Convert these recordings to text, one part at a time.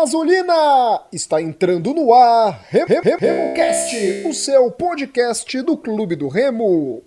Azulina! Está entrando no ar Rem Rem RemoCast, o seu podcast do Clube do Remo.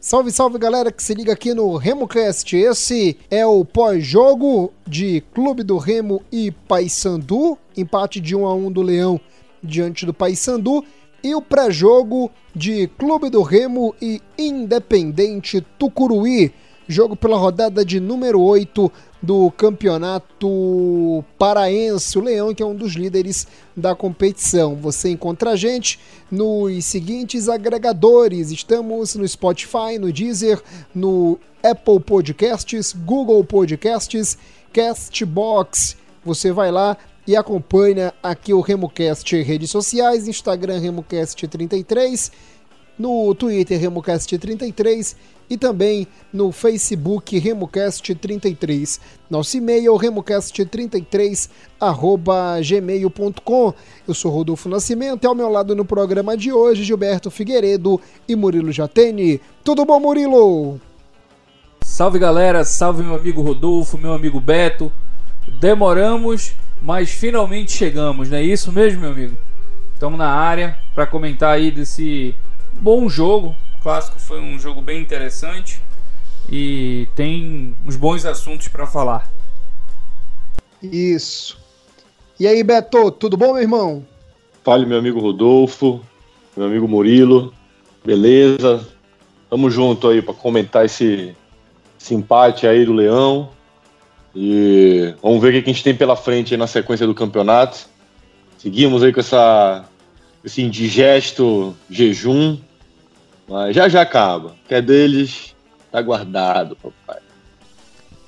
Salve, salve galera que se liga aqui no RemoCast. Esse é o pós-jogo de Clube do Remo e Paysandu, empate de 1 a 1 do Leão diante do Paysandu e o pré-jogo de Clube do Remo e Independente Tucuruí, jogo pela rodada de número 8 do Campeonato Paraense, o Leão, que é um dos líderes da competição. Você encontra a gente nos seguintes agregadores: estamos no Spotify, no Deezer, no Apple Podcasts, Google Podcasts, Castbox. Você vai lá e acompanha aqui o RemoCast redes sociais, Instagram RemoCast33, no Twitter RemoCast33 e também no Facebook RemoCast33. Nosso e-mail remocast33@gmail.com. Eu sou Rodolfo Nascimento e ao meu lado no programa de hoje Gilberto Figueiredo e Murilo Jatene. Tudo bom, Murilo? Salve galera, salve meu amigo Rodolfo, meu amigo Beto. Demoramos, mas finalmente chegamos, não é isso mesmo, meu amigo? Estamos na área para comentar aí desse bom jogo. O clássico foi um jogo bem interessante e tem uns bons assuntos para falar. Isso. E aí, Beto, tudo bom, meu irmão? Fale, meu amigo Rodolfo, meu amigo Murilo, beleza? Tamo junto aí para comentar esse, esse empate aí do Leão. E vamos ver o que a gente tem pela frente na sequência do campeonato. Seguimos aí com essa, esse indigesto jejum, mas já já acaba. Que é deles, tá guardado, papai.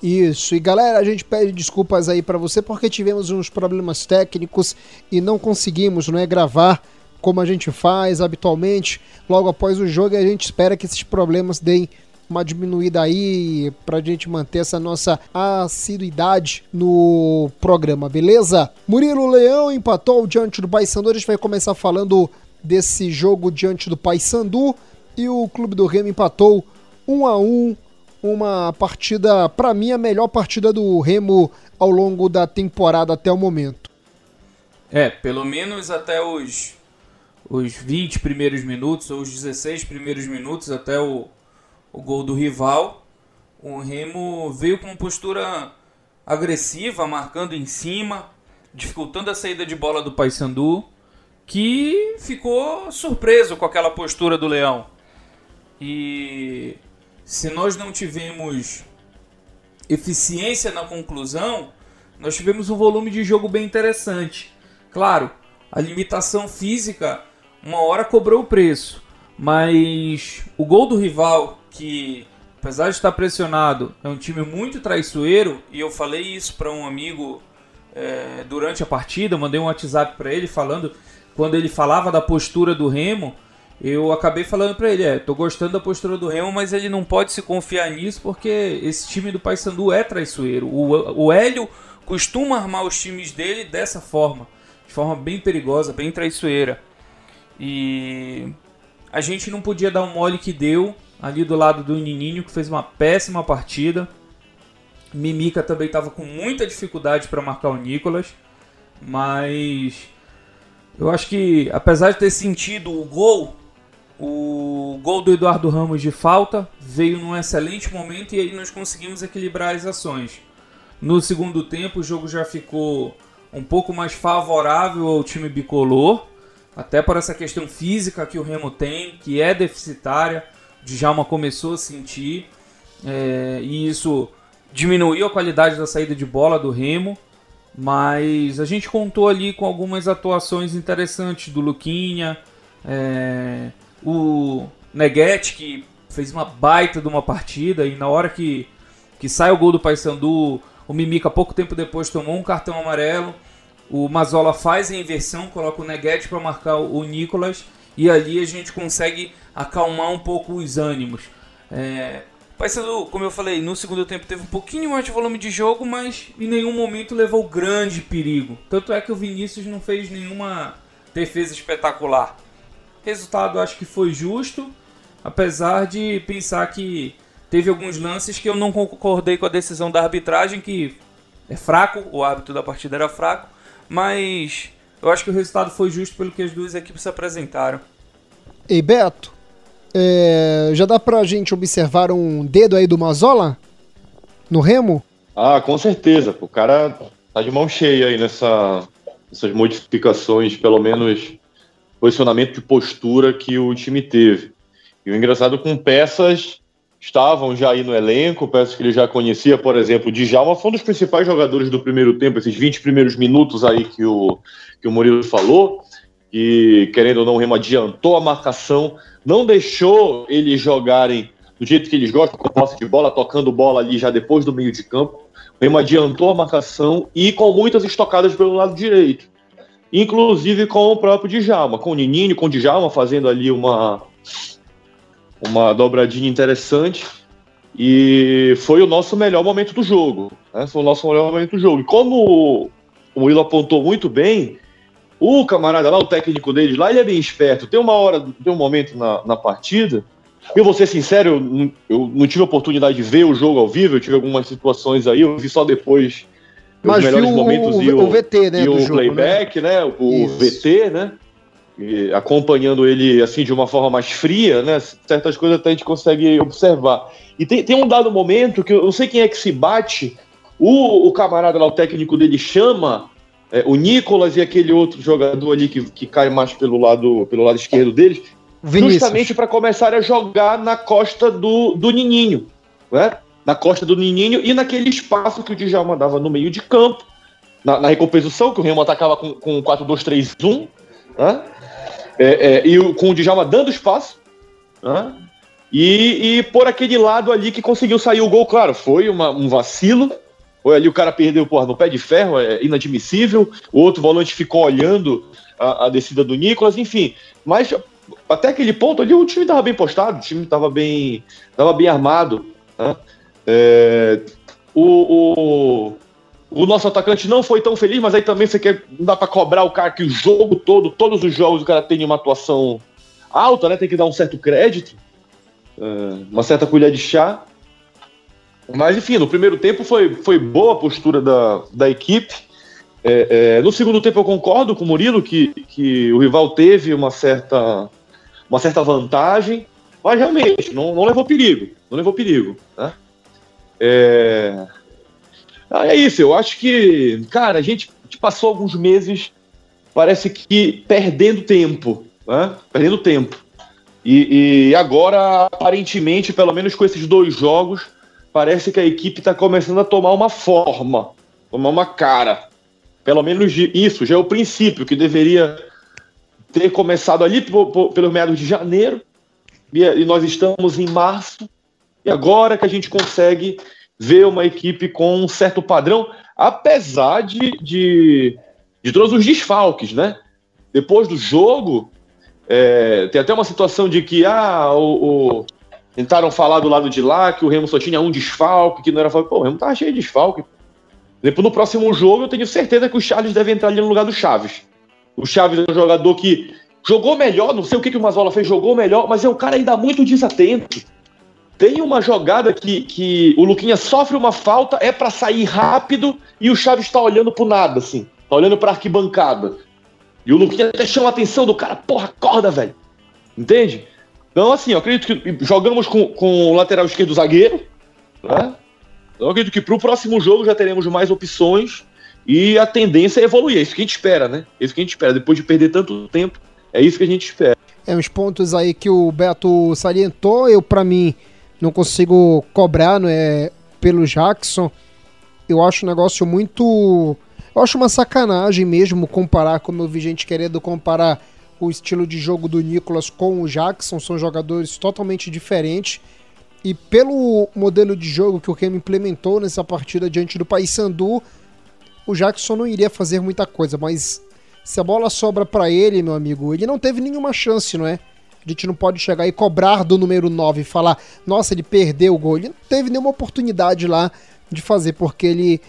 Isso, e galera, a gente pede desculpas aí para você porque tivemos uns problemas técnicos e não conseguimos, não é, gravar como a gente faz habitualmente logo após o jogo e a gente espera que esses problemas deem uma diminuída aí pra gente manter essa nossa assiduidade no programa, beleza? Murilo Leão empatou diante do Paysandu, a gente vai começar falando desse jogo diante do Paysandu e o Clube do Remo empatou 1 a 1 uma partida, para mim, a melhor partida do Remo ao longo da temporada até o momento. É, pelo menos até os, os 20 primeiros minutos, ou os 16 primeiros minutos, até o, o gol do rival. O Remo veio com postura agressiva, marcando em cima, dificultando a saída de bola do Paysandu, que ficou surpreso com aquela postura do Leão. E se nós não tivemos eficiência na conclusão, nós tivemos um volume de jogo bem interessante. Claro, a limitação física uma hora cobrou o preço, mas o gol do rival que, apesar de estar pressionado, é um time muito traiçoeiro, e eu falei isso para um amigo é, durante a partida, mandei um WhatsApp para ele falando, quando ele falava da postura do Remo, eu acabei falando para ele, é, tô gostando da postura do Remo, mas ele não pode se confiar nisso porque esse time do Paysandu é traiçoeiro. O, o Hélio costuma armar os times dele dessa forma, de forma bem perigosa, bem traiçoeira. E a gente não podia dar um mole que deu ali do lado do Nininho, que fez uma péssima partida. Mimica também estava com muita dificuldade para marcar o Nicolas, mas eu acho que apesar de ter sentido o gol, o gol do Eduardo Ramos de falta veio num excelente momento e aí nós conseguimos equilibrar as ações. No segundo tempo o jogo já ficou um pouco mais favorável ao time bicolor, até por essa questão física que o Remo tem, que é deficitária. Djalma começou a sentir é, e isso diminuiu a qualidade da saída de bola do Remo, mas a gente contou ali com algumas atuações interessantes do Luquinha, é, o Neguete que fez uma baita de uma partida e na hora que, que sai o gol do Paysandu, o Mimica pouco tempo depois tomou um cartão amarelo, o Mazola faz a inversão, coloca o Neguete para marcar o Nicolas e ali a gente consegue acalmar um pouco os ânimos. É, Paysandu, como eu falei, no segundo tempo teve um pouquinho mais de volume de jogo, mas em nenhum momento levou grande perigo. Tanto é que o Vinícius não fez nenhuma defesa espetacular. resultado acho que foi justo, apesar de pensar que teve alguns lances que eu não concordei com a decisão da arbitragem, que é fraco, o árbitro da partida era fraco, mas eu acho que o resultado foi justo pelo que as duas equipes se apresentaram. Ei, Beto, é, já dá pra gente observar um dedo aí do Mazola no remo? Ah, com certeza. O cara tá de mão cheia aí nessa, nessas modificações, pelo menos posicionamento de postura que o time teve. E o engraçado com peças estavam já aí no elenco, peças que ele já conhecia, por exemplo, o Djalma foi um dos principais jogadores do primeiro tempo, esses 20 primeiros minutos aí que o, que o Murilo falou, e querendo ou não, o Remo adiantou a marcação, não deixou eles jogarem do jeito que eles gostam, com posse de bola, tocando bola ali já depois do meio de campo. O Remo adiantou a marcação e com muitas estocadas pelo lado direito. Inclusive com o próprio Djalma, com o Nininho, com o Djalma fazendo ali uma, uma dobradinha interessante e foi o nosso melhor momento do jogo. Né? Foi o nosso melhor momento do jogo. E como o Will apontou muito bem, o camarada lá, o técnico deles lá, ele é bem esperto. Tem uma hora, tem um momento na, na partida. Eu vou ser sincero, eu, eu não tive a oportunidade de ver o jogo ao vivo, eu tive algumas situações aí, eu vi só depois Mas os melhores momentos o, e o, o VT, né, e o jogo, né? playback, né? né? O Isso. VT, né? Acompanhando ele assim de uma forma mais fria, né? Certas coisas até a gente consegue observar. E tem, tem um dado momento que eu não sei quem é que se bate, o, o camarada lá, o técnico dele, chama é, o Nicolas e aquele outro jogador ali que, que cai mais pelo lado, pelo lado esquerdo deles, Vinícius. justamente para começar a jogar na costa do, do Nininho, né? Na costa do Nininho e naquele espaço que o Djalma dava no meio de campo, na, na recomposição, que o Remo atacava com, com 4-2-3-1, né? É, é, e com o Djalma dando espaço, né? e, e por aquele lado ali que conseguiu sair o gol, claro, foi uma, um vacilo, foi ali o cara perdeu porra, no pé de ferro, é inadmissível, o outro volante ficou olhando a, a descida do Nicolas, enfim, mas até aquele ponto ali o time estava bem postado, o time estava bem, tava bem armado, né? é, o, o o nosso atacante não foi tão feliz, mas aí também você quer, não dá para cobrar o cara que o jogo todo, todos os jogos, o cara tem uma atuação alta, né? Tem que dar um certo crédito, é, uma certa colher de chá. Mas enfim, no primeiro tempo foi, foi boa a postura da, da equipe. É, é, no segundo tempo eu concordo com o Murilo que, que o rival teve uma certa, uma certa vantagem, mas realmente não, não levou perigo. Não levou perigo. Né? É, é isso, eu acho que, cara, a gente passou alguns meses, parece que perdendo tempo, né? Perdendo tempo. E, e agora, aparentemente, pelo menos com esses dois jogos, parece que a equipe está começando a tomar uma forma, tomar uma cara. Pelo menos isso, já é o princípio que deveria ter começado ali pelos meados de janeiro, e nós estamos em março, e agora que a gente consegue ver uma equipe com um certo padrão, apesar de, de, de todos os desfalques, né? Depois do jogo, é, tem até uma situação de que ah, o, o, tentaram falar do lado de lá que o Remo só tinha um desfalque, que não era. Pô, o Remo tava cheio de desfalque. Depois, no próximo jogo, eu tenho certeza que o Charles deve entrar ali no lugar do Chaves. O Chaves é um jogador que jogou melhor, não sei o que, que o Mazola fez, jogou melhor, mas é um cara ainda muito desatento. Tem uma jogada que, que o Luquinha sofre uma falta, é para sair rápido e o Chaves está olhando pro nada, assim. Tá olhando pra arquibancada. E o Luquinha até chama a atenção do cara, porra, acorda, velho. Entende? Então, assim, eu acredito que jogamos com, com o lateral esquerdo zagueiro, né? Eu acredito que pro próximo jogo já teremos mais opções e a tendência é evoluir. É isso que a gente espera, né? É isso que a gente espera. Depois de perder tanto tempo, é isso que a gente espera. É, uns pontos aí que o Beto salientou, eu, para mim, não consigo cobrar não é, pelo Jackson. Eu acho um negócio muito. Eu acho uma sacanagem mesmo comparar, como eu vi gente querendo comparar o estilo de jogo do Nicolas com o Jackson. São jogadores totalmente diferentes. E pelo modelo de jogo que o Remo implementou nessa partida diante do Paysandu, o Jackson não iria fazer muita coisa, mas se a bola sobra para ele, meu amigo, ele não teve nenhuma chance, não é? A gente não pode chegar e cobrar do número 9 e falar, nossa, ele perdeu o gol. Ele não teve nenhuma oportunidade lá de fazer, porque ele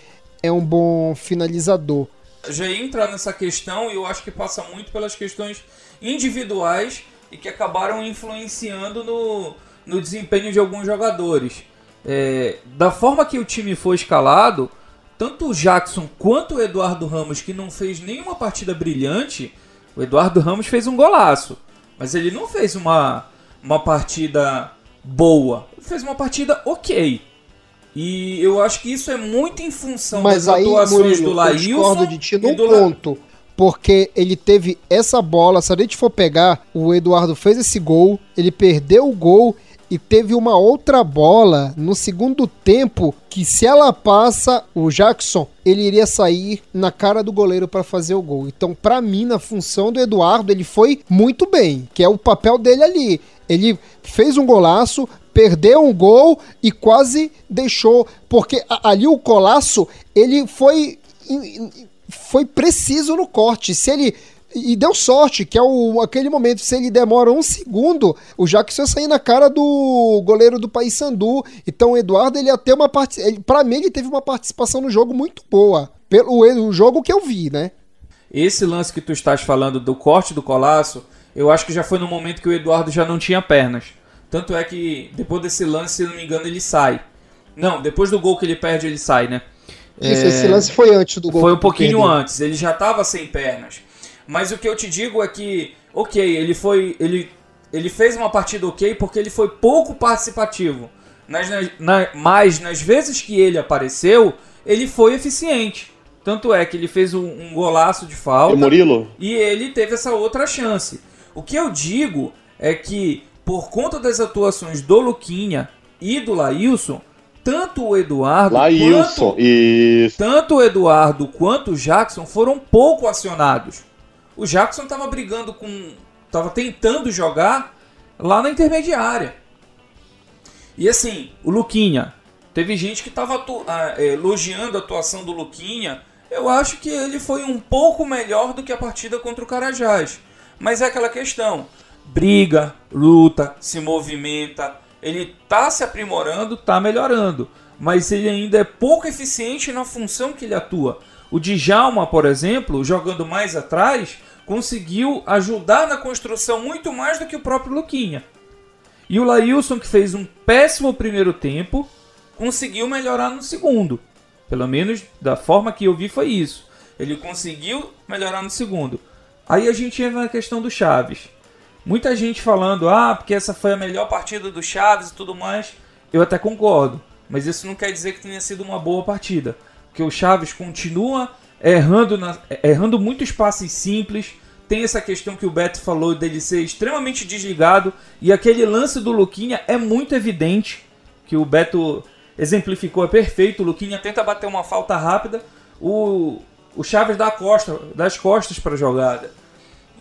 é um bom finalizador. Já ia entrar nessa questão e eu acho que passa muito pelas questões individuais e que acabaram influenciando no, no desempenho de alguns jogadores. É, da forma que o time foi escalado, tanto o Jackson quanto o Eduardo Ramos, que não fez nenhuma partida brilhante, o Eduardo Ramos fez um golaço, mas ele não fez uma, uma partida boa, ele fez uma partida ok. E eu acho que isso é muito em função mas das aí, atuações Murilo, do Laílson. Eu discordo de ti num ponto. La porque ele teve essa bola. Se a gente for pegar, o Eduardo fez esse gol, ele perdeu o gol e teve uma outra bola no segundo tempo que se ela passa o Jackson, ele iria sair na cara do goleiro para fazer o gol. Então, para mim, na função do Eduardo, ele foi muito bem, que é o papel dele ali. Ele fez um golaço, perdeu um gol e quase deixou, porque ali o colasso, ele foi foi preciso no corte. Se ele. E deu sorte, que é o, aquele momento, se ele demora um segundo, o Jackson ia sair na cara do goleiro do Paysandu. Então o Eduardo, ele ia ter uma participação. Pra mim, ele teve uma participação no jogo muito boa. Pelo o jogo que eu vi, né? Esse lance que tu estás falando do corte do colaço, eu acho que já foi no momento que o Eduardo já não tinha pernas. Tanto é que depois desse lance, se não me engano, ele sai. Não, depois do gol que ele perde, ele sai, né? Isso, é... esse lance foi antes do gol. Foi um pouquinho antes, ele já estava sem pernas. Mas o que eu te digo é que, ok, ele foi. Ele, ele fez uma partida ok porque ele foi pouco participativo. Nas, na, mas nas vezes que ele apareceu, ele foi eficiente. Tanto é que ele fez um, um golaço de falta. E Murilo? E ele teve essa outra chance. O que eu digo é que, por conta das atuações do Luquinha e do Laílson, tanto o Eduardo Laílson, quanto, isso. tanto o Eduardo quanto o Jackson foram pouco acionados. O Jackson estava brigando com, estava tentando jogar lá na intermediária. E assim, o Luquinha, teve gente que estava ah, é, elogiando a atuação do Luquinha. Eu acho que ele foi um pouco melhor do que a partida contra o Carajás. Mas é aquela questão: briga, luta, se movimenta, ele está se aprimorando, está melhorando, mas ele ainda é pouco eficiente na função que ele atua. O Djalma, por exemplo, jogando mais atrás, conseguiu ajudar na construção muito mais do que o próprio Luquinha. E o Lailson, que fez um péssimo primeiro tempo, conseguiu melhorar no segundo. Pelo menos da forma que eu vi foi isso. Ele conseguiu melhorar no segundo. Aí a gente entra na questão do Chaves. Muita gente falando, ah, porque essa foi a melhor partida do Chaves e tudo mais. Eu até concordo, mas isso não quer dizer que tenha sido uma boa partida. Porque o Chaves continua errando, na, errando muitos passes simples. Tem essa questão que o Beto falou dele ser extremamente desligado. E aquele lance do Luquinha é muito evidente. Que o Beto exemplificou, é perfeito. O Luquinha tenta bater uma falta rápida. O, o Chaves dá costa, das costas para a jogada.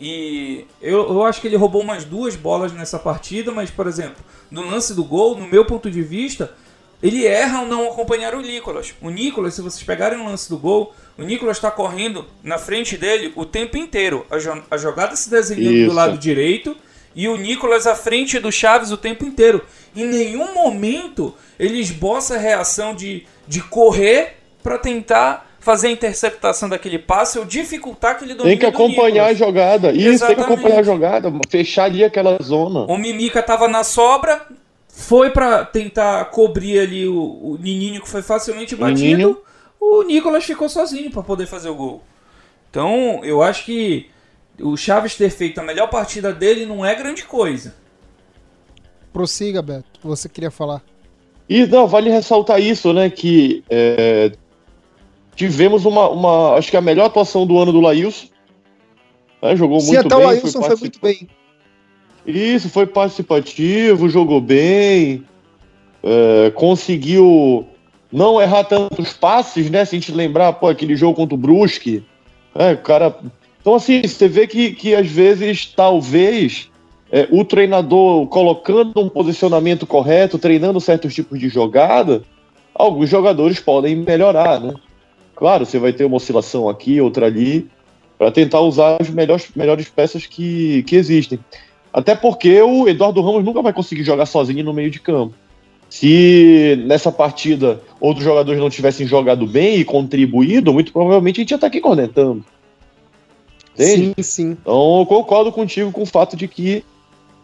E eu, eu acho que ele roubou umas duas bolas nessa partida, mas, por exemplo, no lance do gol, no meu ponto de vista, ele erra ao não acompanhar o Nicolas. O Nicolas, se vocês pegarem o lance do gol, o Nicolas está correndo na frente dele o tempo inteiro. A, jo a jogada se desenhando Isso. do lado direito e o Nicolas à frente do Chaves o tempo inteiro. Em nenhum momento ele esboça a reação de, de correr para tentar fazer a interceptação daquele passe ou dificultar aquele domínio Tem que acompanhar a jogada. Isso, Exatamente. tem que acompanhar a jogada, fechar ali aquela zona. O Mimica tava na sobra, foi para tentar cobrir ali o, o Nininho que foi facilmente batido. Nininho. O Nicolas ficou sozinho para poder fazer o gol. Então, eu acho que o Chaves ter feito a melhor partida dele não é grande coisa. Prossiga, Beto. Você queria falar. E não, vale ressaltar isso, né? Que é, tivemos uma, uma, acho que a melhor atuação do ano do Laílson. Né? Jogou Sim, muito até bem. O Laílson foi, foi muito bem. Isso, foi participativo, jogou bem, é, conseguiu não errar tantos passes, né? Se a gente lembrar, pô, aquele jogo contra o Brusque? O cara. Então, assim, você vê que, que às vezes, talvez, é, o treinador colocando um posicionamento correto, treinando certos tipos de jogada, alguns jogadores podem melhorar, né? Claro, você vai ter uma oscilação aqui, outra ali, para tentar usar as melhores, melhores peças que, que existem. Até porque o Eduardo Ramos nunca vai conseguir jogar sozinho no meio de campo. Se nessa partida outros jogadores não tivessem jogado bem e contribuído, muito provavelmente a gente ia estar aqui cornetando. Entende? Sim, sim. Então eu concordo contigo com o fato de que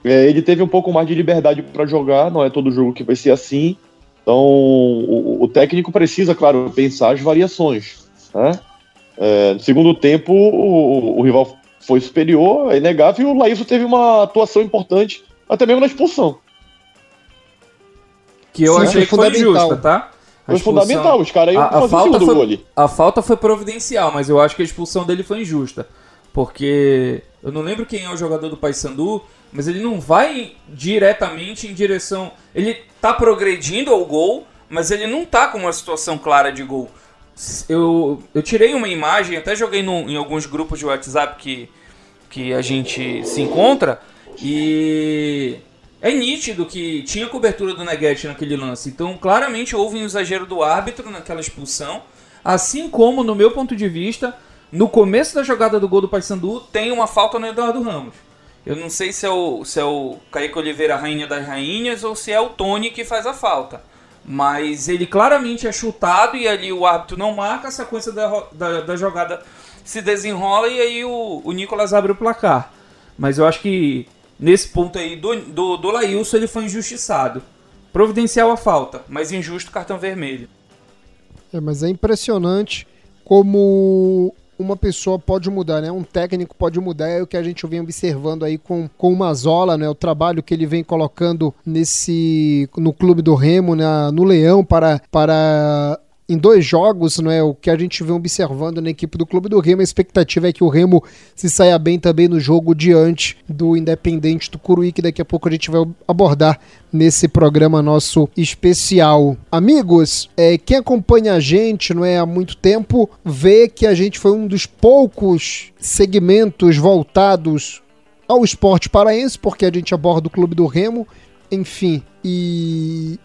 é, ele teve um pouco mais de liberdade para jogar, não é todo jogo que vai ser assim. Então, o, o técnico precisa, claro, pensar as variações. Né? É, no segundo tempo, o, o, rival foi superior, é inegável, e o Laíso teve uma atuação importante, até mesmo na expulsão. Que eu Sim, achei que foi justa, tá? A foi expulsão, fundamental, os caras iam a, a falta foi, ali. A falta foi providencial, mas eu acho que a expulsão dele foi injusta. Porque eu não lembro quem é o jogador do Paysandu, mas ele não vai diretamente em direção. Ele tá progredindo ao gol, mas ele não tá com uma situação clara de gol. Eu, eu tirei uma imagem, até joguei no, em alguns grupos de WhatsApp que, que a gente se encontra, e é nítido que tinha cobertura do Neguete naquele lance. Então, claramente houve um exagero do árbitro naquela expulsão. Assim como, no meu ponto de vista, no começo da jogada do gol do Paysandu, tem uma falta no Eduardo Ramos. Eu não sei se é o, se é o Kaique Oliveira, rainha das rainhas, ou se é o Tony que faz a falta. Mas ele claramente é chutado e ali o árbitro não marca, a sequência da, da, da jogada se desenrola e aí o, o Nicolas abre o placar. Mas eu acho que nesse ponto aí do, do, do Lailson ele foi injustiçado. Providencial a falta, mas injusto cartão vermelho. É, mas é impressionante como uma pessoa pode mudar, né? Um técnico pode mudar, é o que a gente vem observando aí com, com o Mazola, né? O trabalho que ele vem colocando nesse no clube do Remo, né? no Leão para para em dois jogos, não é o que a gente vem observando na equipe do Clube do Remo. A expectativa é que o Remo se saia bem também no jogo diante do Independente do Curuí, que daqui a pouco a gente vai abordar nesse programa nosso especial. Amigos, é, quem acompanha a gente não é há muito tempo vê que a gente foi um dos poucos segmentos voltados ao esporte paraense, porque a gente aborda o Clube do Remo, enfim, e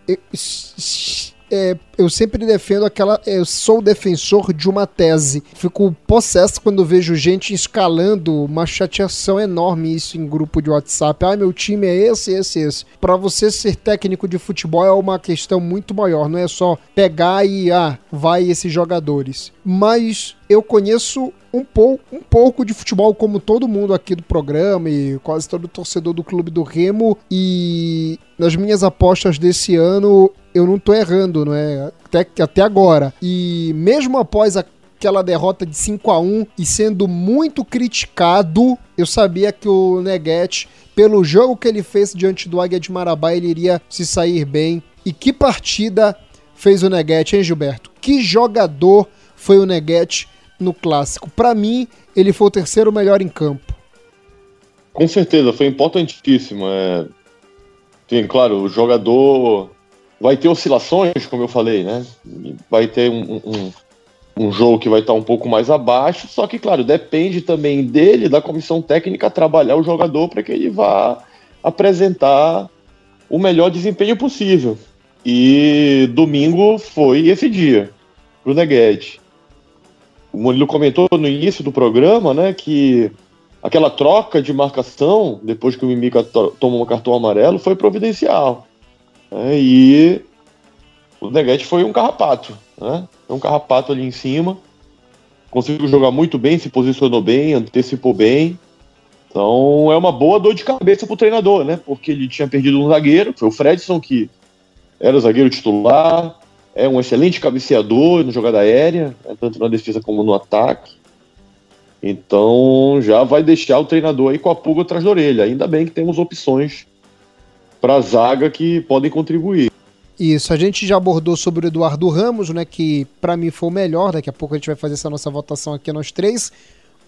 é, eu sempre defendo aquela. Eu sou defensor de uma tese. Fico possesso quando vejo gente escalando uma chateação enorme isso em grupo de WhatsApp. Ah, meu time é esse, esse, esse. Para você ser técnico de futebol é uma questão muito maior. Não é só pegar e, ah, vai esses jogadores. Mas eu conheço um pouco, um pouco de futebol, como todo mundo aqui do programa e quase todo torcedor do Clube do Remo. E nas minhas apostas desse ano, eu não tô errando, não é? Até, até agora. E mesmo após aquela derrota de 5 a 1 e sendo muito criticado, eu sabia que o Neguete, pelo jogo que ele fez diante do Águia de Marabá, ele iria se sair bem. E que partida fez o Neguete, hein, Gilberto? Que jogador foi o Neguete no clássico? Para mim, ele foi o terceiro melhor em campo. Com certeza, foi importantíssimo. É... Sim, claro, o jogador vai ter oscilações, como eu falei, né? Vai ter um, um, um jogo que vai estar um pouco mais abaixo, só que, claro, depende também dele, da comissão técnica, trabalhar o jogador para que ele vá apresentar o melhor desempenho possível. E domingo foi esse dia, pro Neguete. O Murilo comentou no início do programa, né, que aquela troca de marcação, depois que o Mimica tomou um cartão amarelo, foi providencial. E o Neguete foi um carrapato, né? um carrapato ali em cima. Conseguiu jogar muito bem, se posicionou bem, antecipou bem. Então é uma boa dor de cabeça pro treinador, né? Porque ele tinha perdido um zagueiro, foi o Fredson que era o zagueiro titular, é um excelente cabeceador na jogada aérea, né? tanto na defesa como no ataque. Então já vai deixar o treinador aí com a pulga atrás da orelha. Ainda bem que temos opções para a zaga que podem contribuir. Isso, a gente já abordou sobre o Eduardo Ramos, né, que para mim foi o melhor, daqui a pouco a gente vai fazer essa nossa votação aqui nós três.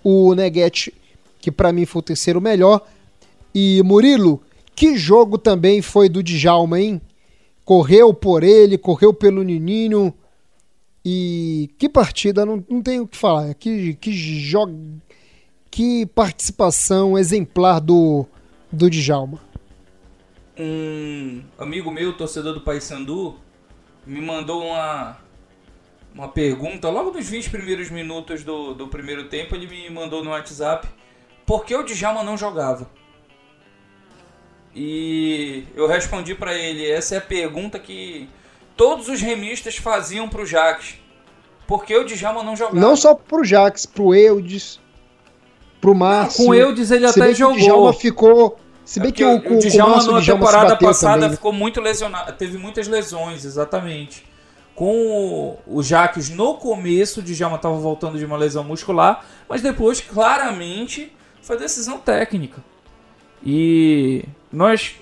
O Neguete, que para mim foi o terceiro melhor. E Murilo, que jogo também foi do Djalma, hein? Correu por ele, correu pelo Nininho. E que partida, não, não tenho o que falar. Que, que jogo. Que participação exemplar do, do Djalma um amigo meu, torcedor do Paysandu, me mandou uma, uma pergunta logo nos 20 primeiros minutos do, do primeiro tempo. Ele me mandou no WhatsApp por que o Djalma não jogava. E eu respondi para ele: essa é a pergunta que todos os remistas faziam pro Jax. Por que o Djalma não jogava? Não só pro Jax, pro Eudes, pro Márcio. Com o Eudes ele até jogou. O Djalma ficou Se bem é que o, o, o Djalma na temporada passada também, né? ficou muito lesionado, teve muitas lesões, exatamente. Com o, o Jaques no começo, o Djalma estava voltando de uma lesão muscular, mas depois, claramente, foi decisão técnica. E nós,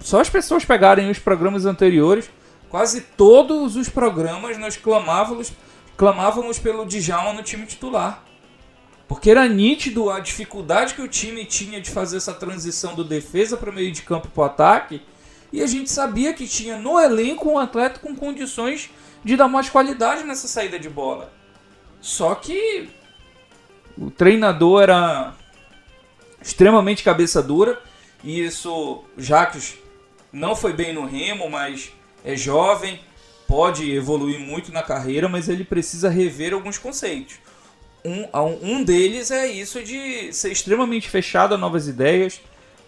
só as pessoas pegarem os programas anteriores, quase todos os programas nós clamávamos, clamávamos pelo Djalma no time titular. Porque era nítido a dificuldade que o time tinha de fazer essa transição do defesa para o meio de campo para o ataque. E a gente sabia que tinha no elenco um atleta com condições de dar mais qualidade nessa saída de bola. Só que o treinador era extremamente cabeça dura. E isso, Jacques não foi bem no Remo, mas é jovem, pode evoluir muito na carreira, mas ele precisa rever alguns conceitos. Um, um deles é isso de ser extremamente fechado a novas ideias,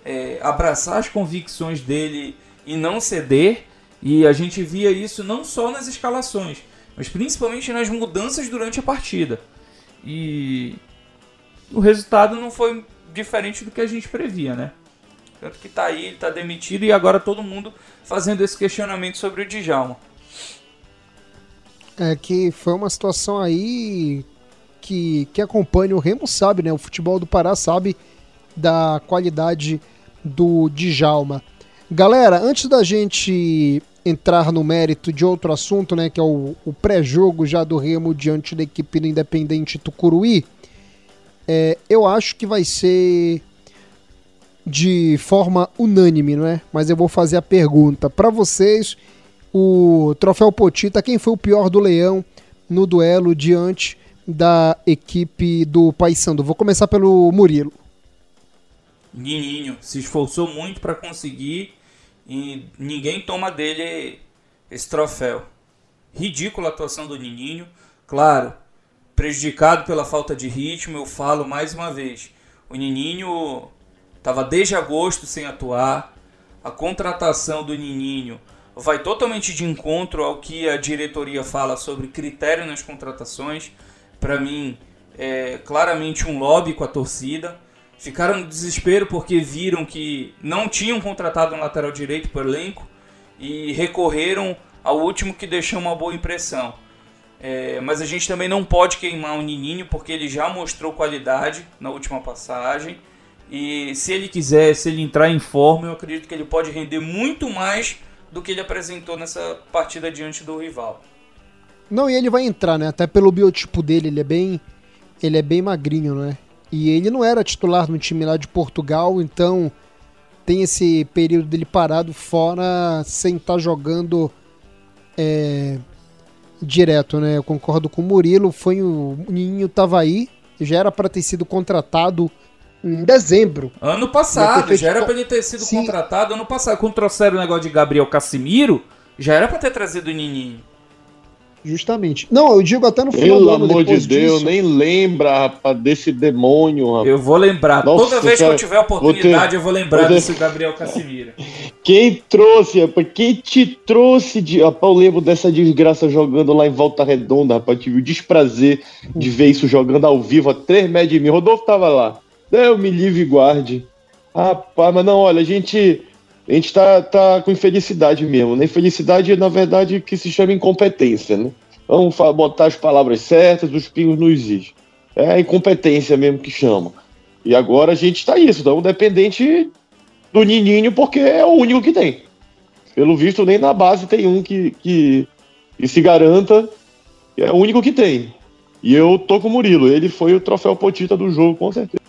é, abraçar as convicções dele e não ceder. E a gente via isso não só nas escalações, mas principalmente nas mudanças durante a partida. E o resultado não foi diferente do que a gente previa, né? Tanto que tá aí, tá demitido e agora todo mundo fazendo esse questionamento sobre o Djalma. É que foi uma situação aí que, que acompanha o Remo sabe, né? O futebol do Pará sabe da qualidade do Djalma. Galera, antes da gente entrar no mérito de outro assunto, né, que é o, o pré-jogo já do Remo diante da equipe do Independente Tucuruí, é, eu acho que vai ser de forma unânime, não é? Mas eu vou fazer a pergunta para vocês. O troféu Potita, quem foi o pior do Leão no duelo diante da equipe do Paysandu? Vou começar pelo Murilo. Nininho se esforçou muito para conseguir e ninguém toma dele esse troféu. Ridícula a atuação do Nininho. Claro, prejudicado pela falta de ritmo, eu falo mais uma vez. O Nininho estava desde agosto sem atuar. A contratação do Nininho vai totalmente de encontro ao que a diretoria fala sobre critério nas contratações. Para mim, é claramente um lobby com a torcida. Ficaram no desespero porque viram que não tinham contratado um lateral direito para o elenco e recorreram ao último que deixou uma boa impressão. É, mas a gente também não pode queimar o Nininho porque ele já mostrou qualidade na última passagem. E se ele quiser, se ele entrar em forma, eu acredito que ele pode render muito mais do que ele apresentou nessa partida diante do rival. Não, e ele vai entrar, né? Até pelo biotipo dele, ele é bem ele é bem magrinho, né? E ele não era titular no time lá de Portugal, então tem esse período dele parado fora sem estar tá jogando é, direto, né? Eu concordo com o Murilo, foi o Ninho tava aí, já era para ter sido contratado em dezembro. Ano passado, feito... já era para ele ter sido Sim. contratado ano passado. Quando trouxeram o negócio de Gabriel Casimiro, já era para ter trazido o Nininho. Justamente. Não, eu digo até no final Pelo do ano. Pelo amor de Deus, disso. nem lembra, rapaz, desse demônio, rapaz. Eu vou lembrar. Nossa, Toda vez cara, que eu tiver oportunidade, ter... eu vou lembrar ter... desse Gabriel Casimiro. Quem trouxe, rapaz? Quem te trouxe de. Rapaz, eu lembro dessa desgraça jogando lá em Volta Redonda, rapaz. Tive o desprazer de ver isso jogando ao vivo a 3 metros de mim. Rodolfo tava lá. Deus me livre e guarde. Rapaz, mas não, olha, a gente. A gente tá, tá com infelicidade mesmo, né? Infelicidade, na verdade, que se chama incompetência, né? Vamos botar as palavras certas, os pingos não existem. É a incompetência mesmo que chama. E agora a gente está isso, estamos dependente do Nininho porque é o único que tem. Pelo visto, nem na base tem um que, que, que se garanta, é o único que tem. E eu tô com o Murilo, ele foi o troféu potita do jogo, com certeza.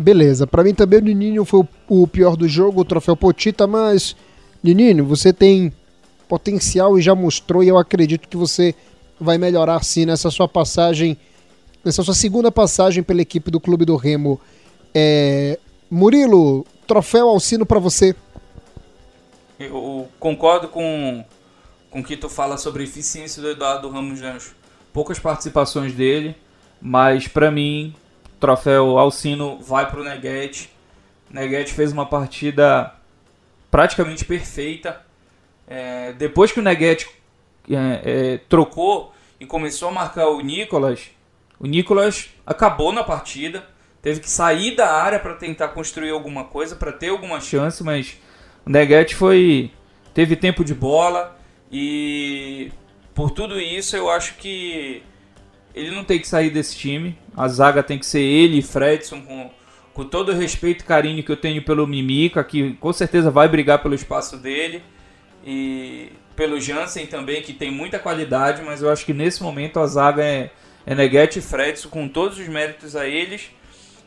Beleza, para mim também o Nininho foi o pior do jogo, o troféu Potita, mas Nininho, você tem potencial e já mostrou e eu acredito que você vai melhorar sim nessa sua passagem, nessa sua segunda passagem pela equipe do Clube do Remo. É... Murilo, troféu Alcino para você. Eu concordo com, com o que tu fala sobre a eficiência do Eduardo Ramos Jancho. Poucas participações dele, mas para mim troféu Alcino vai para o Neguete. Neguete fez uma partida praticamente perfeita. É, depois que o Neguete é, é, trocou e começou a marcar o Nicolas, o Nicolas acabou na partida. teve que sair da área para tentar construir alguma coisa, para ter alguma chance, mas o Neguete foi teve tempo de bola e por tudo isso eu acho que ele não tem que sair desse time. A zaga tem que ser ele e Fredson com, com todo o respeito e carinho que eu tenho pelo Mimica, que com certeza vai brigar pelo espaço dele. E pelo Jansen também, que tem muita qualidade, mas eu acho que nesse momento a zaga é, é Neguete e Fredson com todos os méritos a eles.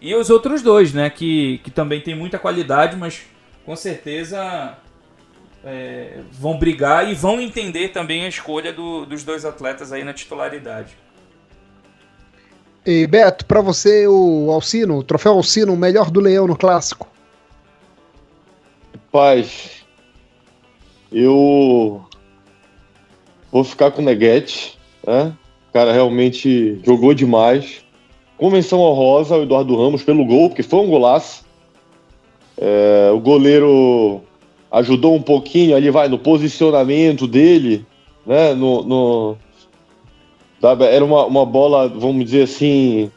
E os outros dois, né? Que, que também tem muita qualidade, mas com certeza é, vão brigar e vão entender também a escolha do, dos dois atletas aí na titularidade. E Beto, para você o Alcino, o troféu Alcino, o melhor do Leão no clássico? Paz, eu vou ficar com o Neguete, né? O cara realmente jogou demais. Convenção honrosa o Eduardo Ramos pelo gol, porque foi um golaço. É, o goleiro ajudou um pouquinho ali, vai, no posicionamento dele, né? No, no sabe? Era uma, uma bola, vamos dizer assim,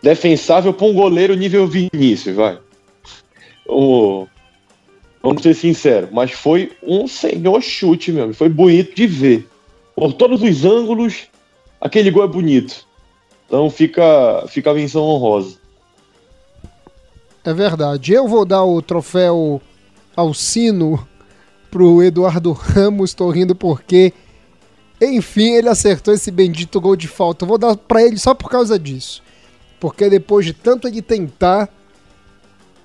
defensável para um goleiro nível Vinícius, vai. O, vamos ser sinceros, mas foi um senhor chute mesmo, foi bonito de ver. Por todos os ângulos, aquele gol é bonito. Então fica, fica a menção honrosa. É verdade. Eu vou dar o troféu Alcino pro Eduardo Ramos, tô rindo porque enfim, ele acertou esse bendito gol de falta. Eu vou dar para ele só por causa disso. Porque depois de tanto ele tentar,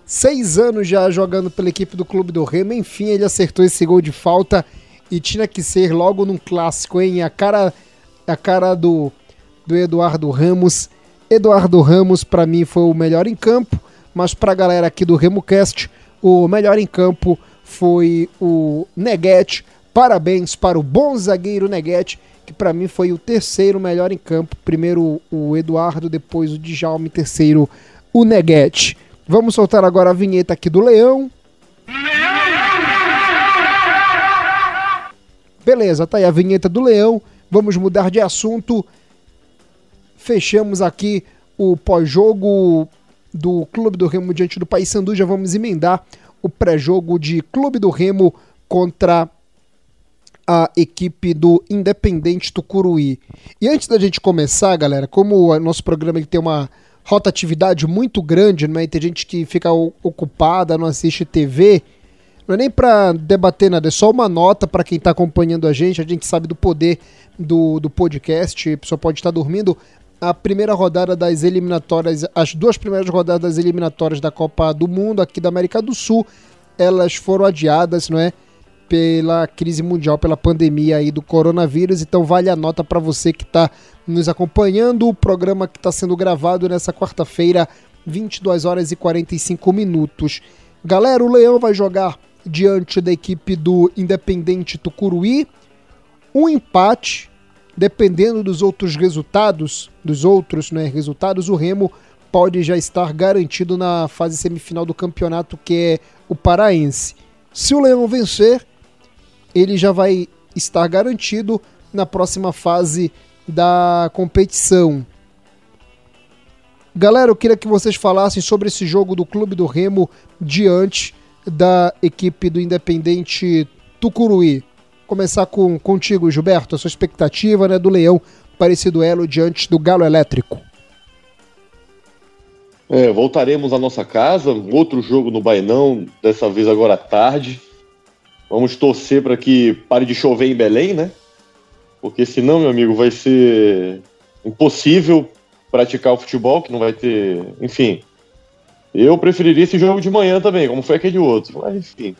seis anos já jogando pela equipe do Clube do Remo, enfim, ele acertou esse gol de falta e tinha que ser logo num clássico, hein? A cara, a cara do, do Eduardo Ramos. Eduardo Ramos, para mim, foi o melhor em campo, mas pra galera aqui do RemoCast, o melhor em campo foi o Neguete Parabéns para o bom zagueiro Neguete, que para mim foi o terceiro melhor em campo. Primeiro o Eduardo, depois o Djalme, terceiro o Neguete. Vamos soltar agora a vinheta aqui do Leão. Beleza, tá aí a vinheta do Leão. Vamos mudar de assunto. Fechamos aqui o pós-jogo do Clube do Remo diante do Paysandu. Já vamos emendar o pré-jogo de Clube do Remo contra a equipe do Independente Tucuruí. E antes da gente começar, galera, como o nosso programa ele tem uma rotatividade muito grande, né? E tem gente que fica ocupada, não assiste TV, não é nem para debater nada, é só uma nota para quem está acompanhando a gente. A gente sabe do poder do, do podcast, a pessoa pode estar dormindo. A primeira rodada das eliminatórias, as duas primeiras rodadas das eliminatórias da Copa do Mundo aqui da América do Sul, elas foram adiadas, não é? Pela crise mundial, pela pandemia aí do coronavírus. Então vale a nota para você que está nos acompanhando. O programa que está sendo gravado nessa quarta-feira, 22 horas e 45 minutos. Galera, o Leão vai jogar diante da equipe do Independente Tucuruí. Um empate, dependendo dos outros resultados, dos outros né, resultados, o Remo pode já estar garantido na fase semifinal do campeonato, que é o Paraense. Se o Leão vencer, ele já vai estar garantido na próxima fase da competição. Galera, eu queria que vocês falassem sobre esse jogo do Clube do Remo diante da equipe do Independente Tucuruí. Começar com contigo, Gilberto, a sua expectativa né, do Leão para esse duelo diante do Galo Elétrico. É, voltaremos à nossa casa, outro jogo no Bainão, dessa vez agora à tarde. Vamos torcer para que pare de chover em Belém, né? Porque senão, meu amigo, vai ser impossível praticar o futebol, que não vai ter. Enfim. Eu preferiria esse jogo de manhã também, como foi aquele outro. Mas, enfim.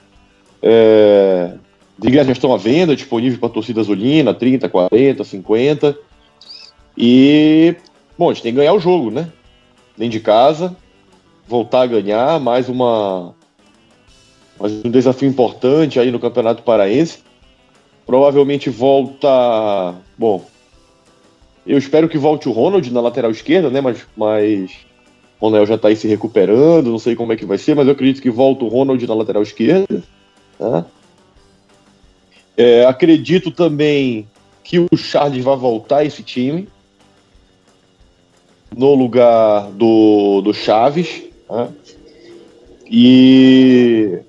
É... Ingressos estão à venda, disponível para torcida azulina, 30, 40, 50. E, bom, a gente tem que ganhar o jogo, né? Dentro de casa, voltar a ganhar, mais uma mas um desafio importante aí no Campeonato Paraense. Provavelmente volta. Bom, eu espero que volte o Ronald na lateral esquerda, né? Mas, mas o Ronald já está aí se recuperando, não sei como é que vai ser, mas eu acredito que volta o Ronald na lateral esquerda. Tá? É, acredito também que o Charles vai voltar esse time. no lugar do, do Chaves. Né? E,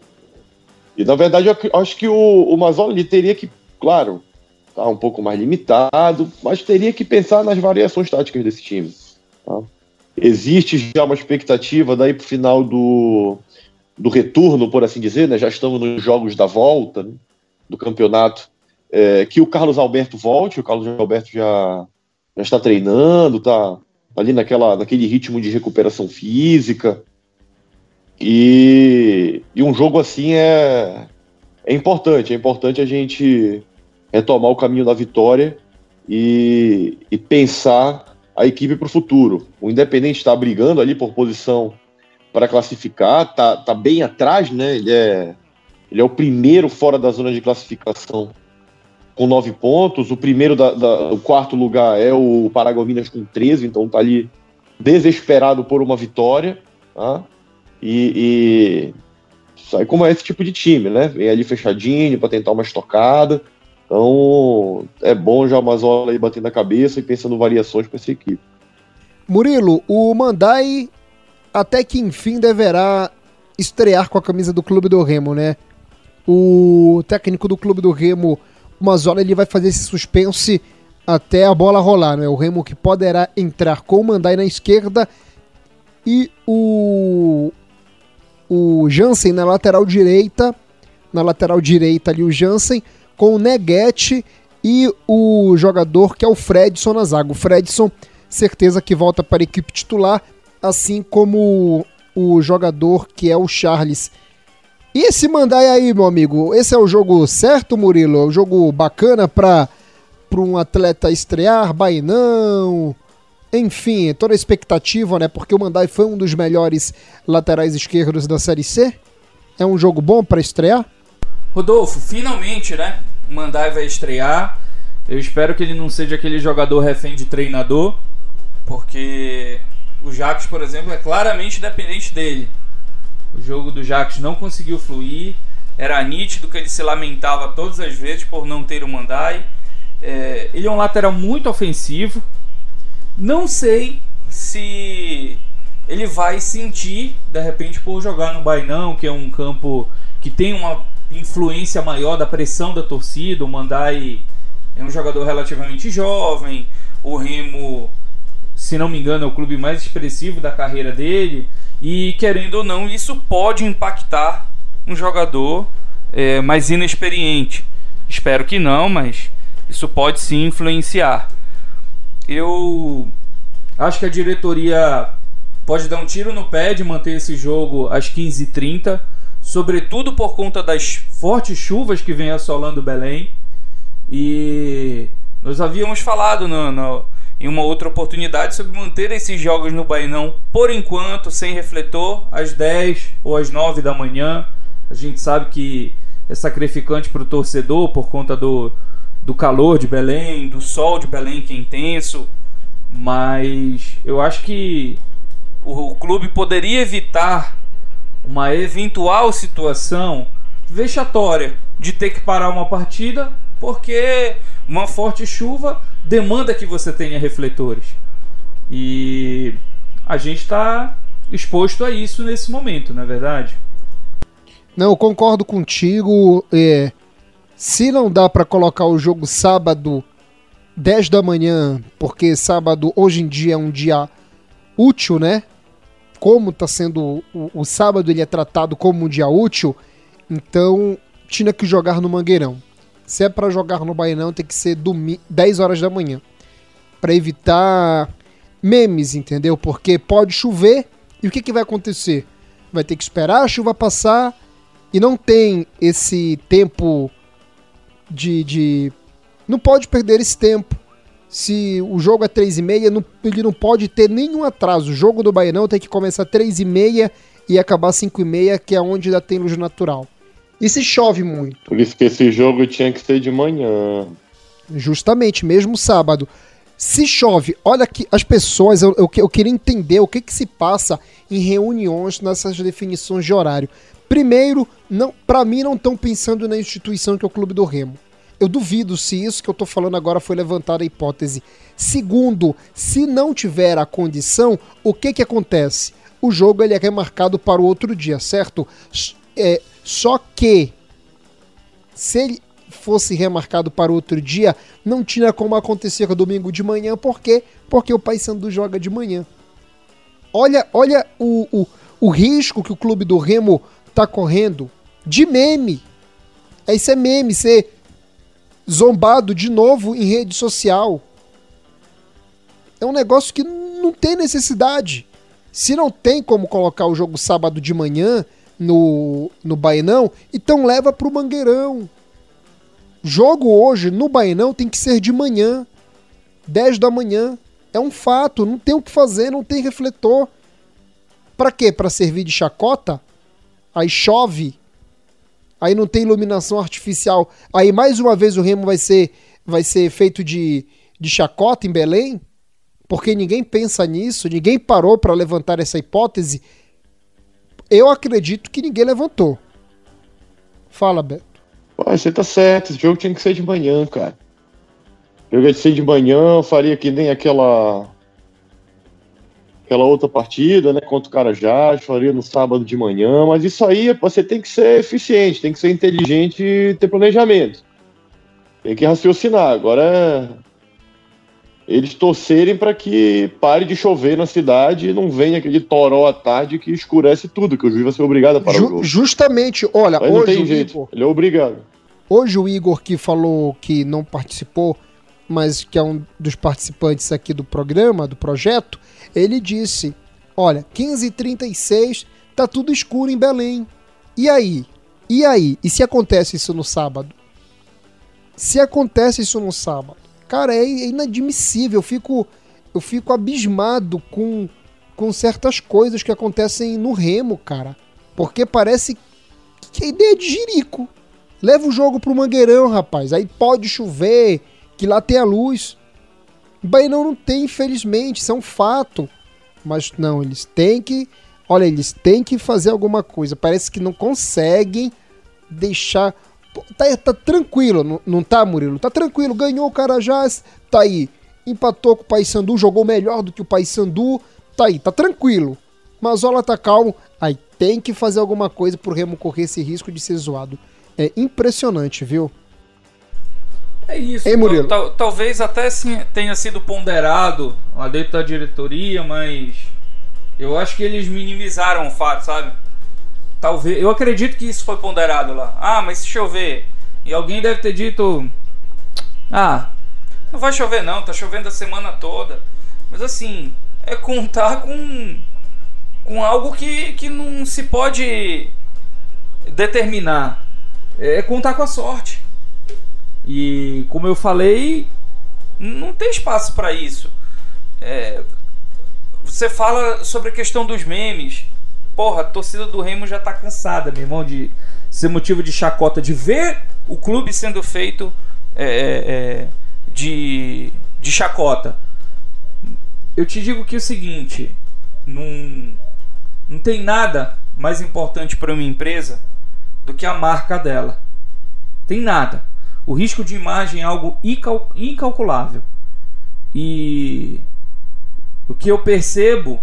e, na verdade, eu acho que o, o Mazzoli teria que, claro, tá um pouco mais limitado, mas teria que pensar nas variações táticas desse time. Tá? Existe já uma expectativa daí para o final do, do retorno, por assim dizer, né? já estamos nos jogos da volta né? do campeonato, é, que o Carlos Alberto volte, o Carlos Alberto já, já está treinando, está ali naquela, naquele ritmo de recuperação física. E, e um jogo assim é, é importante, é importante a gente retomar o caminho da vitória e, e pensar a equipe para o futuro. O Independente está brigando ali por posição para classificar, tá, tá bem atrás, né? Ele é, ele é o primeiro fora da zona de classificação com nove pontos. O primeiro da, da o quarto lugar é o Paragominas com 13, então tá ali desesperado por uma vitória. Tá? E, e sabe como é esse tipo de time, né? Vem ali fechadinho para tentar uma estocada. Então é bom já uma Mazola aí batendo a cabeça e pensando variações para essa equipe. Murilo, o Mandai até que enfim deverá estrear com a camisa do Clube do Remo, né? O técnico do Clube do Remo, o Mazola, ele vai fazer esse suspense até a bola rolar, né? O Remo que poderá entrar com o Mandai na esquerda e o o Jansen na lateral direita, na lateral direita ali o Jansen com o Neguete e o jogador que é o Fredson na zaga. O Fredson, certeza que volta para a equipe titular, assim como o jogador que é o Charles. E esse Mandai aí, meu amigo, esse é o jogo certo, Murilo? É um jogo bacana para um atleta estrear, Bainão, enfim, toda a expectativa, né? Porque o Mandai foi um dos melhores laterais esquerdos da Série C. É um jogo bom para estrear? Rodolfo, finalmente, né? O Mandai vai estrear. Eu espero que ele não seja aquele jogador refém de treinador, porque o Jacques, por exemplo, é claramente dependente dele. O jogo do Jacques não conseguiu fluir. Era nítido que ele se lamentava todas as vezes por não ter o Mandai. É, ele é um lateral muito ofensivo. Não sei se ele vai sentir, de repente, por jogar no Bainão, que é um campo que tem uma influência maior da pressão da torcida. O Mandai é um jogador relativamente jovem, o Remo, se não me engano, é o clube mais expressivo da carreira dele. E querendo ou não, isso pode impactar um jogador é, mais inexperiente. Espero que não, mas isso pode sim influenciar. Eu acho que a diretoria pode dar um tiro no pé de manter esse jogo às 15h30 sobretudo por conta das fortes chuvas que vem assolando Belém. E nós havíamos falado no, no, em uma outra oportunidade sobre manter esses jogos no Bainão por enquanto, sem refletor, às 10 ou às 9 da manhã. A gente sabe que é sacrificante para o torcedor por conta do, do calor de Belém, do sol de Belém que é intenso, mas eu acho que o, clube poderia evitar uma eventual situação vexatória de ter que parar uma partida porque uma forte chuva demanda que você tenha refletores. E a gente está exposto a isso nesse momento, não é verdade? Não, eu concordo contigo. É, se não dá para colocar o jogo sábado 10 da manhã, porque sábado hoje em dia é um dia útil, né? como está sendo o, o, sábado ele é tratado como um dia útil, então tinha que jogar no Mangueirão. Se é para jogar no Bainão, tem que ser 10 horas da manhã, para evitar memes, entendeu? Porque pode chover e o que, que vai acontecer? Vai ter que esperar a chuva passar e não tem esse tempo de, de... não pode perder esse tempo se o jogo é 3 e meia, ele não pode ter nenhum atraso. O jogo do Baianão tem que começar 3 e meia e acabar 5 e meia, que é onde ainda tem luz natural. E se chove muito? Por isso que esse jogo tinha que ser de manhã. Justamente, mesmo sábado. Se chove, olha que as pessoas, eu, eu, eu queria entender o que, que se passa em reuniões nessas definições de horário. Primeiro, não, para mim não estão pensando na instituição que é o Clube do Remo. Eu duvido se isso que eu tô falando agora foi levantada a hipótese. Segundo, se não tiver a condição, o que que acontece? O jogo ele é remarcado para o outro dia, certo? É, só que se ele fosse remarcado para outro dia, não tinha como acontecer domingo de manhã, por quê? Porque o Paysandu joga de manhã. Olha, olha o, o, o risco que o clube do Remo tá correndo de meme. Isso é meme, ser zombado de novo em rede social. É um negócio que não tem necessidade. Se não tem como colocar o jogo sábado de manhã no, no Bainão, então leva pro Mangueirão. Jogo hoje no Bainão tem que ser de manhã, 10 da manhã. É um fato, não tem o que fazer, não tem refletor. Para quê? Para servir de chacota? Aí chove. Aí não tem iluminação artificial. Aí mais uma vez o remo vai ser vai ser feito de, de chacota em Belém? Porque ninguém pensa nisso, ninguém parou para levantar essa hipótese. Eu acredito que ninguém levantou. Fala, Beto. Pô, você tá certo, esse jogo tinha que ser de manhã, cara. Jogo ia ser de manhã, faria que nem aquela aquela outra partida, né, contra o Carajás, faria no sábado de manhã, mas isso aí você tem que ser eficiente, tem que ser inteligente e ter planejamento. Tem que raciocinar. Agora eles torcerem para que pare de chover na cidade e não venha aquele toró à tarde que escurece tudo, que o juiz vai ser obrigado a parar Ju, o jogo. Justamente, olha, Mas hoje não tem jeito, Igor, ele é obrigado. Hoje o Igor que falou que não participou, mas que é um dos participantes aqui do programa, do projeto, ele disse: Olha, 15h36, tá tudo escuro em Belém. E aí? E aí? E se acontece isso no sábado? Se acontece isso no sábado? Cara, é inadmissível. Eu fico, eu fico abismado com, com certas coisas que acontecem no remo, cara. Porque parece que a ideia é de jirico. Leva o jogo pro Mangueirão, rapaz. Aí pode chover, que lá tem a luz. Bainão não tem, infelizmente, isso é um fato. Mas não, eles têm que. Olha, eles têm que fazer alguma coisa. Parece que não conseguem deixar. Tá, tá tranquilo, não, não tá, Murilo? Tá tranquilo, ganhou o Carajás, tá aí. Empatou com o Paysandu, jogou melhor do que o Paysandu, tá aí, tá tranquilo. Mas olha, tá calmo. Aí tem que fazer alguma coisa pro Remo correr esse risco de ser zoado. É impressionante, viu? É isso. Ei, Murilo? Tal, talvez até sim, tenha sido ponderado lá dentro da diretoria, mas eu acho que eles minimizaram o fato, sabe? Talvez, eu acredito que isso foi ponderado lá. Ah, mas se chover, e alguém deve ter dito, ah, não vai chover não, tá chovendo a semana toda. Mas assim, é contar com com algo que, que não se pode determinar. É contar com a sorte. E como eu falei, não tem espaço para isso. É, você fala sobre a questão dos memes. Porra, a torcida do Remo já tá cansada, meu irmão, de ser motivo de chacota, de ver o clube sendo feito é, é, é de, de chacota. Eu te digo que é o seguinte: não, não tem nada mais importante para uma empresa do que a marca dela. Tem nada. O risco de imagem é algo incalculável. E o que eu percebo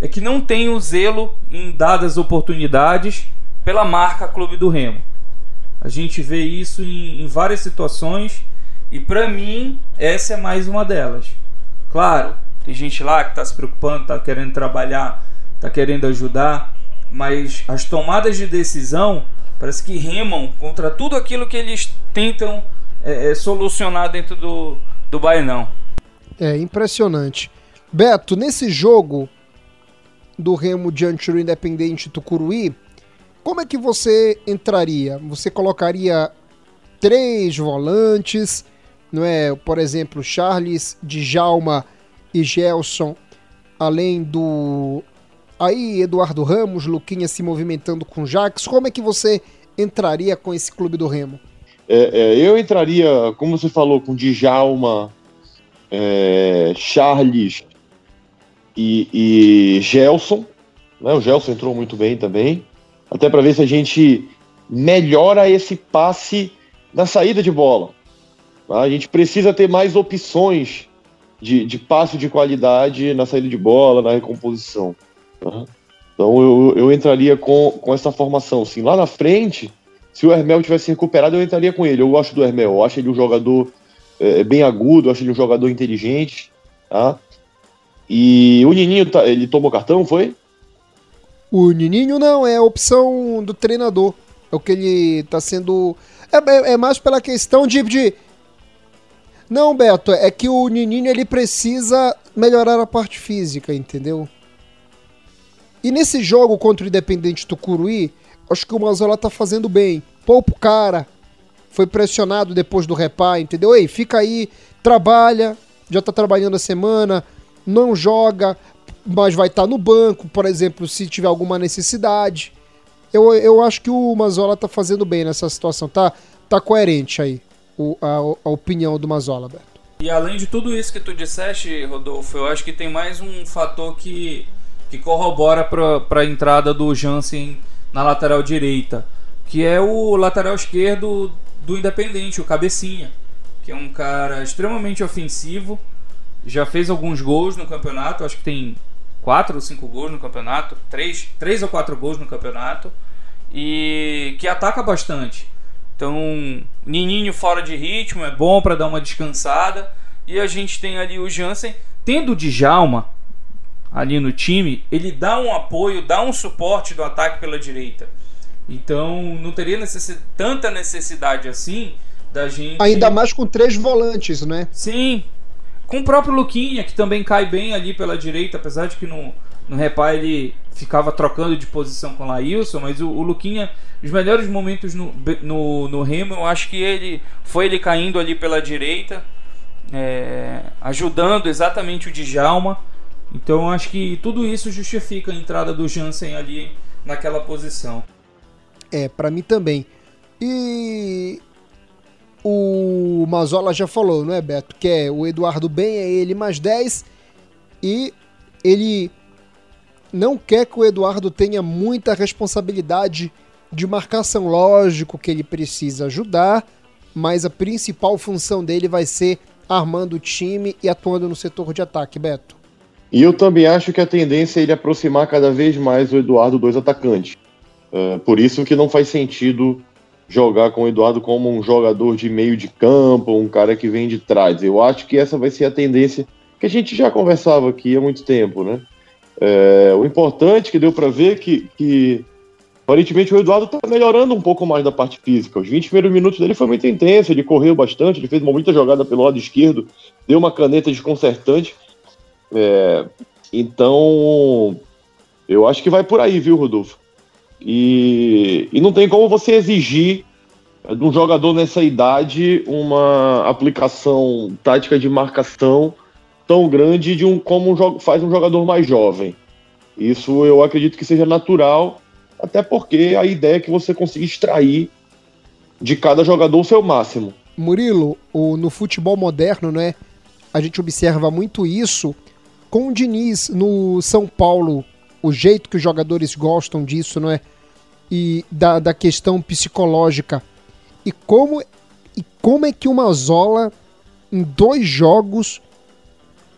é que não tem o zelo em dadas oportunidades pela marca Clube do Remo. A gente vê isso em, em várias situações e para mim essa é mais uma delas. Claro, tem gente lá que está se preocupando, está querendo trabalhar, está querendo ajudar, mas as tomadas de decisão Parece que remam contra tudo aquilo que eles tentam é, é, solucionar dentro do, do Bainão. É impressionante. Beto, nesse jogo do Remo diante do Independente Tucuruí, como é que você entraria? Você colocaria três volantes, não é? Por exemplo, Charles, Djalma e Gelson, além do Aí, Eduardo Ramos, Luquinha se movimentando com Jax, como é que você entraria com esse clube do Remo? É, é, eu entraria, como você falou, com Djalma, é, Charles e, e Gelson. Né? O Gelson entrou muito bem também. Até para ver se a gente melhora esse passe na saída de bola. A gente precisa ter mais opções de, de passo de qualidade na saída de bola, na recomposição. Tá? Então eu, eu entraria com, com essa formação. Sim, lá na frente, se o Hermel tivesse recuperado, eu entraria com ele. Eu gosto do Hermel, eu acho ele um jogador é, bem agudo, eu acho ele um jogador inteligente. Tá? E o Nininho, tá, ele tomou cartão, foi? O Nininho não, é a opção do treinador. É o que ele tá sendo. É, é, é mais pela questão de, de. Não, Beto, é que o Nininho ele precisa melhorar a parte física, entendeu? E nesse jogo contra o Independente Tucuruí, acho que o Mazola tá fazendo bem. Poupa o cara. Foi pressionado depois do repá, entendeu? Ei, fica aí, trabalha, já tá trabalhando a semana, não joga, mas vai estar tá no banco, por exemplo, se tiver alguma necessidade. Eu, eu acho que o Mazola tá fazendo bem nessa situação, tá, tá coerente aí o, a, a opinião do Mazola, Beto. E além de tudo isso que tu disseste, Rodolfo, eu acho que tem mais um fator que, que corrobora para a entrada do Jansen na lateral direita, que é o lateral esquerdo do Independente, o Cabecinha, que é um cara extremamente ofensivo, já fez alguns gols no campeonato, acho que tem quatro ou cinco gols no campeonato, três, três ou quatro gols no campeonato, e que ataca bastante. Então, Nininho fora de ritmo é bom para dar uma descansada. E a gente tem ali o Jansen, tendo o Djalma ali no time, ele dá um apoio, dá um suporte do ataque pela direita. Então, não teria necess... tanta necessidade assim da gente. Ainda mais com três volantes, né? Sim, com o próprio Luquinha, que também cai bem ali pela direita, apesar de que no, no repá ele ficava trocando de posição com o Laílson, mas o, o Luquinha, os melhores momentos no, no, no Remo, eu acho que ele foi ele caindo ali pela direita, é, ajudando exatamente o Djalma. Então acho que tudo isso justifica a entrada do Jansen ali naquela posição. É, para mim também. E o Mazola já falou, não é, Beto? Que é o Eduardo bem, é ele mais 10. E ele não quer que o Eduardo tenha muita responsabilidade de marcação. Lógico que ele precisa ajudar, mas a principal função dele vai ser armando o time e atuando no setor de ataque, Beto. E eu também acho que a tendência é ele aproximar cada vez mais o Eduardo dos atacantes. Uh, por isso que não faz sentido jogar com o Eduardo como um jogador de meio de campo, um cara que vem de trás. Eu acho que essa vai ser a tendência que a gente já conversava aqui há muito tempo, né? É, o importante que deu para ver que, que aparentemente o Eduardo está melhorando um pouco mais da parte física. Os 20 primeiros minutos dele foi muito intenso, ele correu bastante, ele fez uma muita jogada pelo lado esquerdo, deu uma caneta desconcertante. É, então, eu acho que vai por aí, viu, Rodolfo? E, e não tem como você exigir de um jogador nessa idade uma aplicação tática de marcação tão grande de um como um, faz um jogador mais jovem. Isso eu acredito que seja natural, até porque a ideia é que você consiga extrair de cada jogador o seu máximo. Murilo, no futebol moderno, né, a gente observa muito isso com o Diniz no São Paulo o jeito que os jogadores gostam disso, não é? E da, da questão psicológica. E como, e como é que o Mazola, em dois jogos,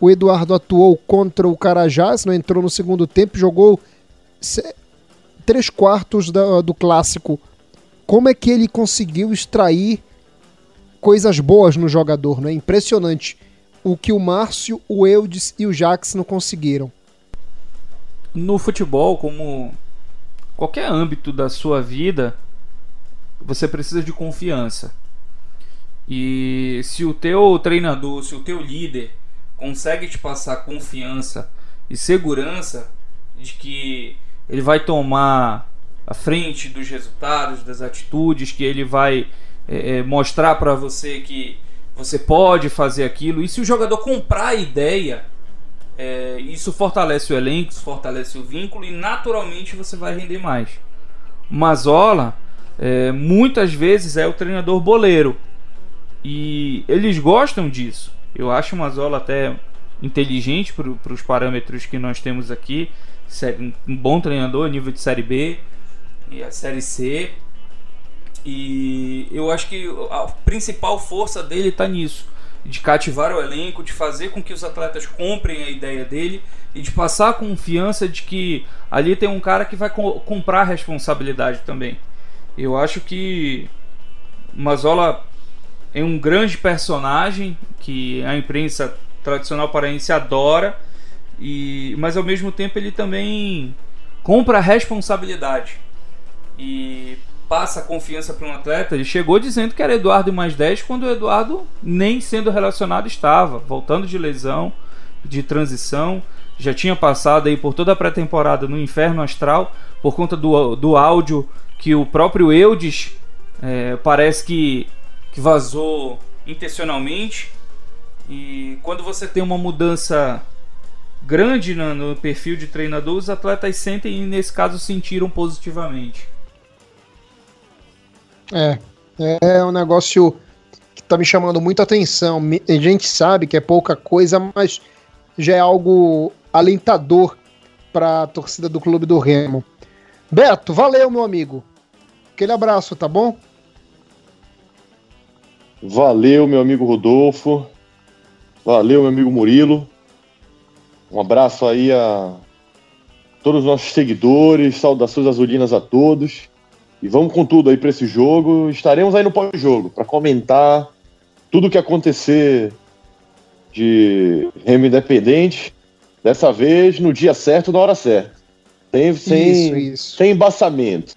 o Eduardo atuou contra o Carajás, não entrou no segundo tempo, jogou três quartos da, do clássico. Como é que ele conseguiu extrair coisas boas no jogador, é Impressionante. O que o Márcio, o Eudes e o Jax não conseguiram no futebol, como qualquer âmbito da sua vida, você precisa de confiança. E se o teu treinador, se o teu líder consegue te passar confiança e segurança de que ele vai tomar a frente dos resultados, das atitudes, que ele vai é, mostrar para você que você pode fazer aquilo. E se o jogador comprar a ideia, é, isso fortalece o elenco, fortalece o vínculo e naturalmente você vai render mais. Mazola é, muitas vezes é o treinador boleiro e eles gostam disso. Eu acho o Mazola até inteligente para os parâmetros que nós temos aqui. Um bom treinador, nível de Série B e a Série C. E eu acho que a principal força dele está nisso, de cativar o elenco, de fazer com que os atletas comprem a ideia dele e de passar a confiança de que ali tem um cara que vai co comprar a responsabilidade também. Eu acho que Mazola é um grande personagem que a imprensa tradicional paraense adora, e mas ao mesmo tempo ele também compra a responsabilidade e passa confiança para um atleta. Ele chegou dizendo que era Eduardo mais 10 quando o Eduardo nem sendo relacionado estava, voltando de lesão, de transição, já tinha passado aí por toda a pré-temporada no inferno astral por conta do, do áudio que o próprio Eudes é, parece que, que vazou intencionalmente. E quando você tem uma mudança grande no, no, perfil de treinador, os atletas sentem e nesse caso sentiram positivamente. É, é um negócio que tá me chamando muita atenção. A gente sabe que é pouca coisa, mas já é algo alentador para a torcida do Clube do Remo. Beto, valeu, meu amigo. Aquele abraço, tá bom? Valeu, meu amigo Rodolfo. Valeu, meu amigo Murilo. Um abraço aí a todos os nossos seguidores, saudações azulinas a todos. E vamos com tudo aí para esse jogo. Estaremos aí no pós-jogo para comentar tudo o que acontecer de Remo Independente. Dessa vez no dia certo, na hora certa. Sem, sem, isso, isso. sem embaçamento.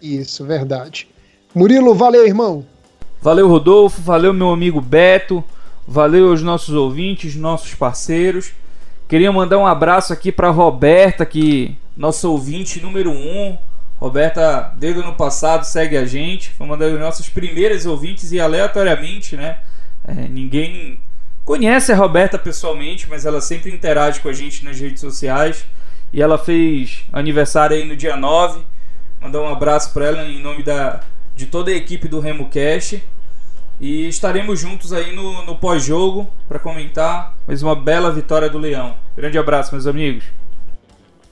Isso, verdade. Murilo, valeu, irmão. Valeu, Rodolfo. Valeu, meu amigo Beto. Valeu aos nossos ouvintes, nossos parceiros. Queria mandar um abraço aqui para Roberta, que nosso ouvinte número um. Roberta, desde o ano passado, segue a gente. Foi uma das nossas primeiras ouvintes e aleatoriamente, né? É, ninguém conhece a Roberta pessoalmente, mas ela sempre interage com a gente nas redes sociais. E ela fez aniversário aí no dia 9. Mandar um abraço para ela em nome da, de toda a equipe do Remo Cash. E estaremos juntos aí no, no pós-jogo para comentar mais uma bela vitória do Leão. Grande abraço, meus amigos.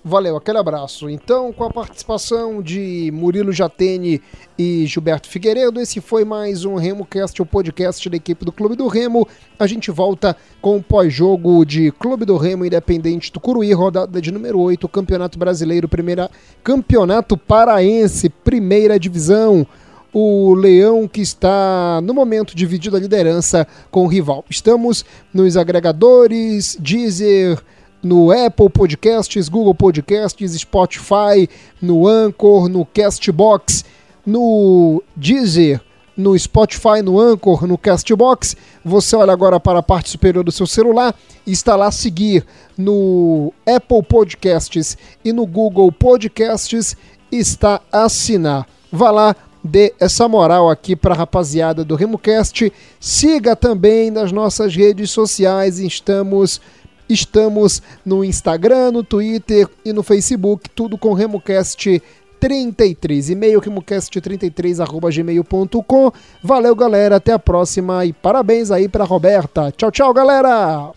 Valeu, aquele abraço. Então, com a participação de Murilo Jatene e Gilberto Figueiredo, esse foi mais um RemoCast, o podcast da equipe do Clube do Remo. A gente volta com o pós-jogo de Clube do Remo Independente do Curuí, rodada de número 8, Campeonato Brasileiro, primeira Campeonato Paraense, primeira divisão o Leão que está no momento dividido a liderança com o rival. Estamos nos agregadores, Deezer, no Apple Podcasts, Google Podcasts, Spotify, no Anchor, no Castbox, no Deezer, no Spotify, no Anchor, no Castbox. Você olha agora para a parte superior do seu celular e está lá seguir no Apple Podcasts e no Google Podcasts está assinar. Vá lá, dê essa moral aqui para a rapaziada do RemoCast. Siga também nas nossas redes sociais, estamos estamos no Instagram, no Twitter e no Facebook, tudo com RemoCast 33, e-mail remocast33@gmail.com. Valeu, galera, até a próxima e parabéns aí para Roberta. Tchau, tchau, galera.